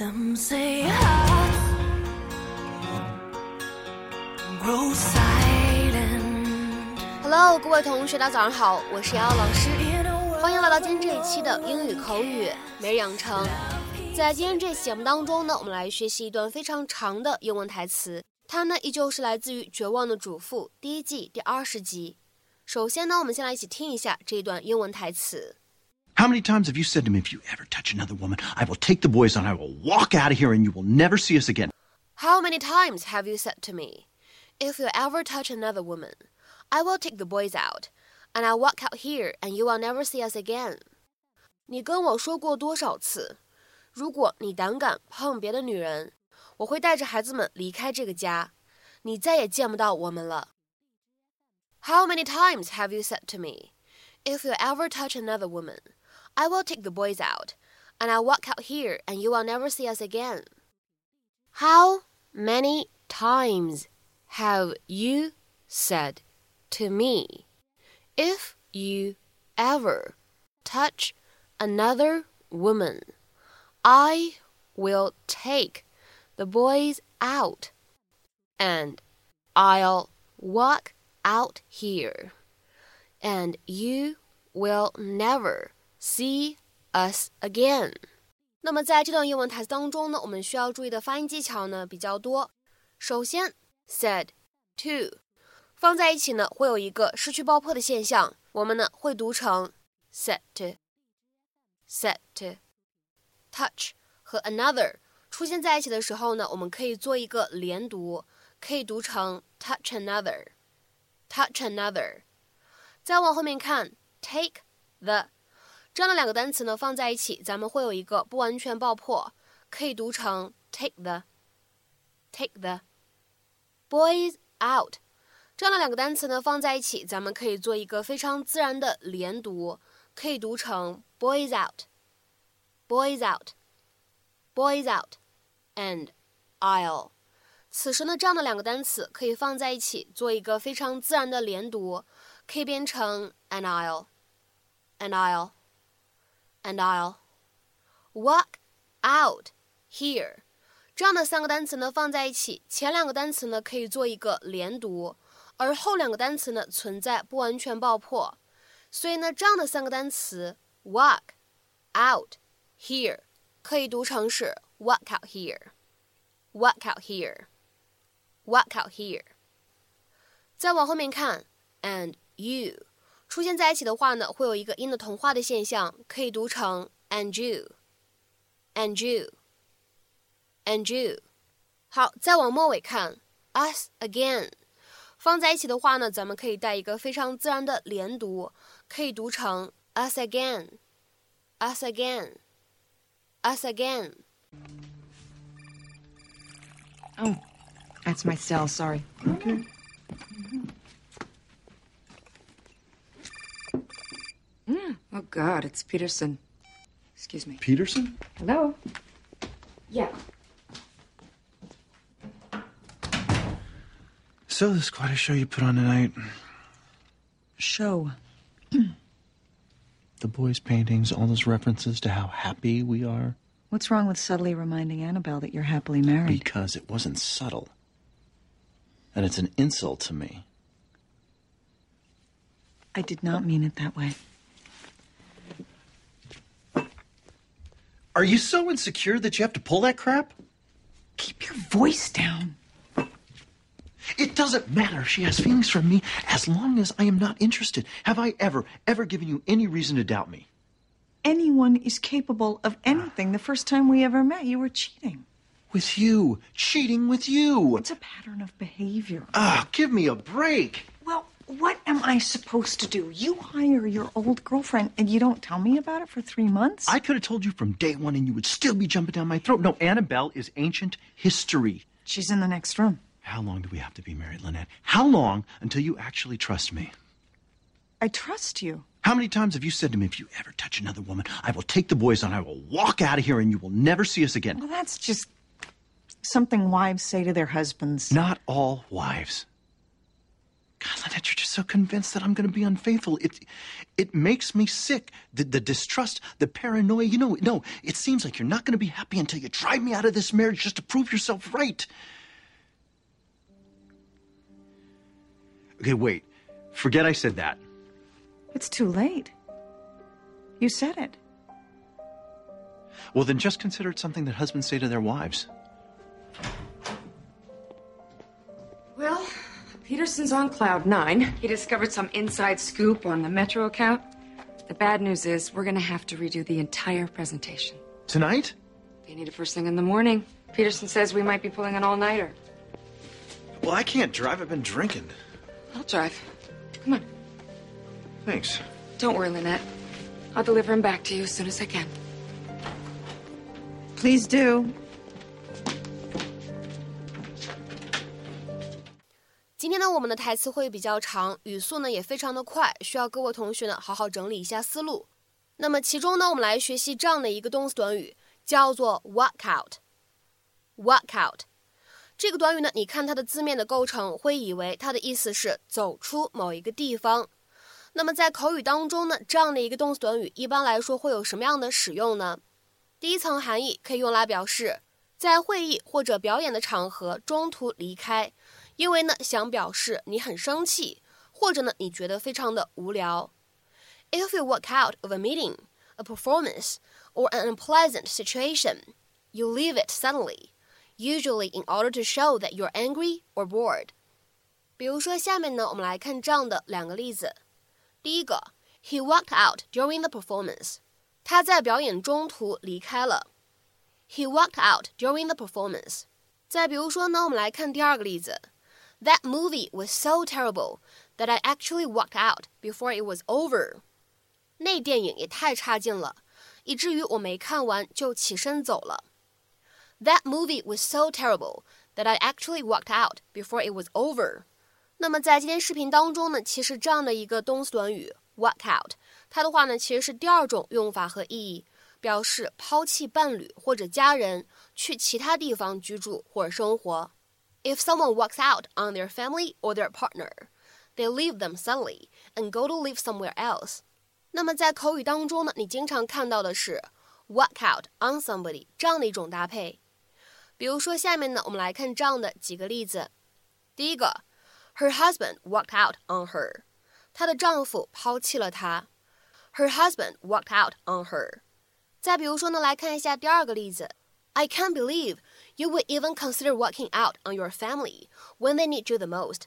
Some say Hello，各位同学，大家早上好，我是瑶瑶老师，欢迎来到今天这一期的英语口语每日养成。在今天这期节目当中呢，我们来学习一段非常长的英文台词，它呢依旧是来自于《绝望的主妇》第一季第二十集。首先呢，我们先来一起听一下这段英文台词。How many times have you said to me, if you ever touch another woman, I will take the boys and I will walk out of here and you will never see us again? How many times have you said to me, if you ever touch another woman, I will take the boys out, and I'll walk out here and you will never see us again? 你跟我说过多少次，如果你胆敢碰别的女人，我会带着孩子们离开这个家，你再也见不到我们了。How many times have you said to me, if you ever touch another woman, I will take the boys out, and I'll walk out here and you will never see us again? How many times have you said to me, if you ever touch another woman, I will take the boys out and I'll walk out here and you will never see us again. 那么在这段英文台词当中呢，我们需要注意的发音技巧呢比较多。首先，said to 放在一起呢，会有一个失去爆破的现象，我们呢会读成 said to said to touch 和 another 出现在一起的时候呢，我们可以做一个连读，可以读成 touch another touch another。再往后面看，take the 这样的两个单词呢放在一起，咱们会有一个不完全爆破，可以读成 take the take the boys out。这样的两个单词呢放在一起，咱们可以做一个非常自然的连读，可以读成 boys out boys out boys out and I'll。此时呢，这样的两个单词可以放在一起做一个非常自然的连读，可以变成 an I'll an I'll。and I'll walk out here。这样的三个单词呢放在一起，前两个单词呢可以做一个连读，而后两个单词呢存在不完全爆破，所以呢这样的三个单词 walk out here 可以读成是 walk out here，walk out here，walk out here。再往后面看，and you。 出现在一起的话呢，会有一个音的同化的现象，可以读成 and you，and you，and you。好，再往末尾看，us again，放在一起的话呢，咱们可以带一个非常自然的连读，可以读成 us again，us again，us again。Oh, that's my cell. Sorry. Okay. Mm. Oh God, it's Peterson. Excuse me. Peterson? Hello. Yeah. So, this is quite a show you put on tonight. Show. The boys' paintings, all those references to how happy we are. What's wrong with subtly reminding Annabelle that you're happily married? Because it wasn't subtle. And it's an insult to me. I did not mean it that way. Are you so insecure that you have to pull that crap? Keep your voice down. It doesn't matter if she has feelings for me as long as I am not interested. Have I ever, ever given you any reason to doubt me? Anyone is capable of anything. The first time we ever met, you were cheating. With you. Cheating with you. It's a pattern of behavior. Ah, give me a break. What am I supposed to do? You hire your old girlfriend and you don't tell me about it for three months? I could have told you from day one and you would still be jumping down my throat. No, Annabelle is ancient history. She's in the next room. How long do we have to be married, Lynette? How long until you actually trust me? I trust you. How many times have you said to me, if you ever touch another woman, I will take the boys and I will walk out of here and you will never see us again? Well, that's just something wives say to their husbands. Not all wives. God, Lynette, you're so convinced that I'm going to be unfaithful. It, it makes me sick. The, the distrust, the paranoia. You know, no, it seems like you're not going to be happy until you drive me out of this marriage just to prove yourself right. Okay, wait. Forget I said that. It's too late. You said it. Well, then just consider it something that husbands say to their wives. Peterson's on cloud nine. He discovered some inside scoop on the Metro account. The bad news is we're gonna have to redo the entire presentation. Tonight? They need it first thing in the morning. Peterson says we might be pulling an all-nighter. Well, I can't drive. I've been drinking. I'll drive. Come on. Thanks. Don't worry, Lynette. I'll deliver him back to you as soon as I can. Please do. 今天呢，我们的台词会比较长，语速呢也非常的快，需要各位同学呢好好整理一下思路。那么其中呢，我们来学习这样的一个动词短语，叫做 walk out。walk out 这个短语呢，你看它的字面的构成，会以为它的意思是走出某一个地方。那么在口语当中呢，这样的一个动词短语一般来说会有什么样的使用呢？第一层含义可以用来表示在会议或者表演的场合中途离开。因为呢，想表示你很生气，或者呢，你觉得非常的无聊。If you walk out of a meeting, a performance, or an unpleasant situation, you leave it suddenly, usually in order to show that you're angry or bored. 比如说，下面呢，我们来看这样的两个例子。第一个，He walked out during the performance. 他在表演中途离开了。He walked out during the performance. 再比如说呢，我们来看第二个例子。 that movie was so terrible that I actually walked out before it was over. 那电影也太差劲了，以至于我没看完就起身走了。That movie was so terrible that I actually walked out before it was over. 那么在今天视频当中呢，其实这样的一个动词短语 walk out，它的话呢其实是第二种用法和意义，表示抛弃伴侣或者家人，去其他地方居住或者生活。 if someone walks out on their family or their partner, they leave them suddenly and go to live somewhere else. 那么在口语当中呢，你经常看到的是 walk out on somebody 这样的一种搭配。比如说下面呢，我们来看这样的几个例子。第一个，Her husband walked out on her，她的丈夫抛弃了她。Her husband walked out on her。再比如说呢，来看一下第二个例子 ，I can't believe you would even consider walking out on your family when they need you the most.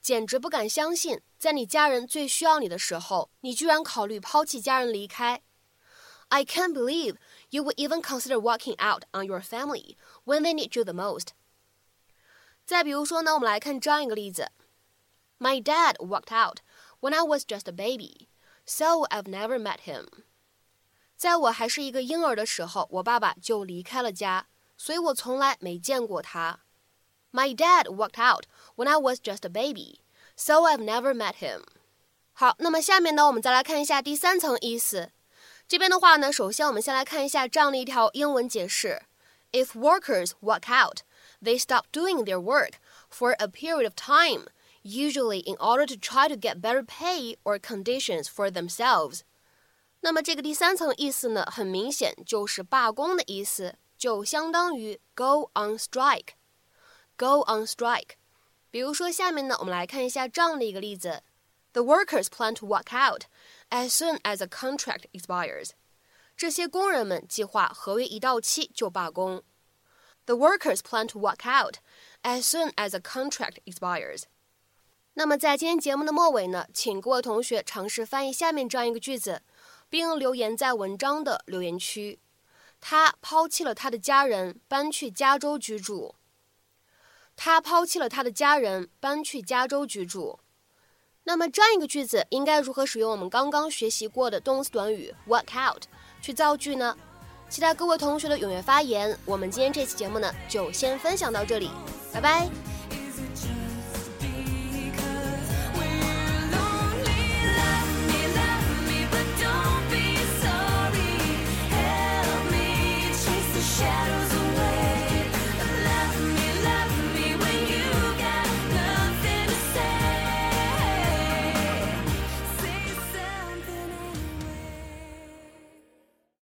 简直不敢相信，在你家人最需要你的时候，你居然考虑抛弃家人离开。I can't believe you would even consider walking out on your family when they need you the most. 再比如说呢，我们来看这样一个例子：My dad walked out when I was just a baby, so I've never met him. 在我还是一个婴儿的时候，我爸爸就离开了家。所以我从来没见过他。My dad walked out when I was just a baby, so I've never met him. 好，那么下面呢，我们再来看一下第三层意思。这边的话呢，首先我们先来看一下这样的一条英文解释：If workers walk out, they stop doing their work for a period of time, usually in order to try to get better pay or conditions for themselves. 那么这个第三层意思呢，很明显就是罢工的意思。就相当于 go on strike。go on strike。比如说，下面呢，我们来看一下这样的一个例子：The workers plan to walk out as soon as a contract expires。这些工人们计划合约一到期就罢工。The workers plan to walk out as soon as a contract expires。那么在今天节目的末尾呢，请各位同学尝试翻译下面这样一个句子，并留言在文章的留言区。他抛弃了他的家人，搬去加州居住。他抛弃了他的家人，搬去加州居住。那么这样一个句子应该如何使用我们刚刚学习过的动词短语 work out 去造句呢？期待各位同学的踊跃发言。我们今天这期节目呢，就先分享到这里，拜拜。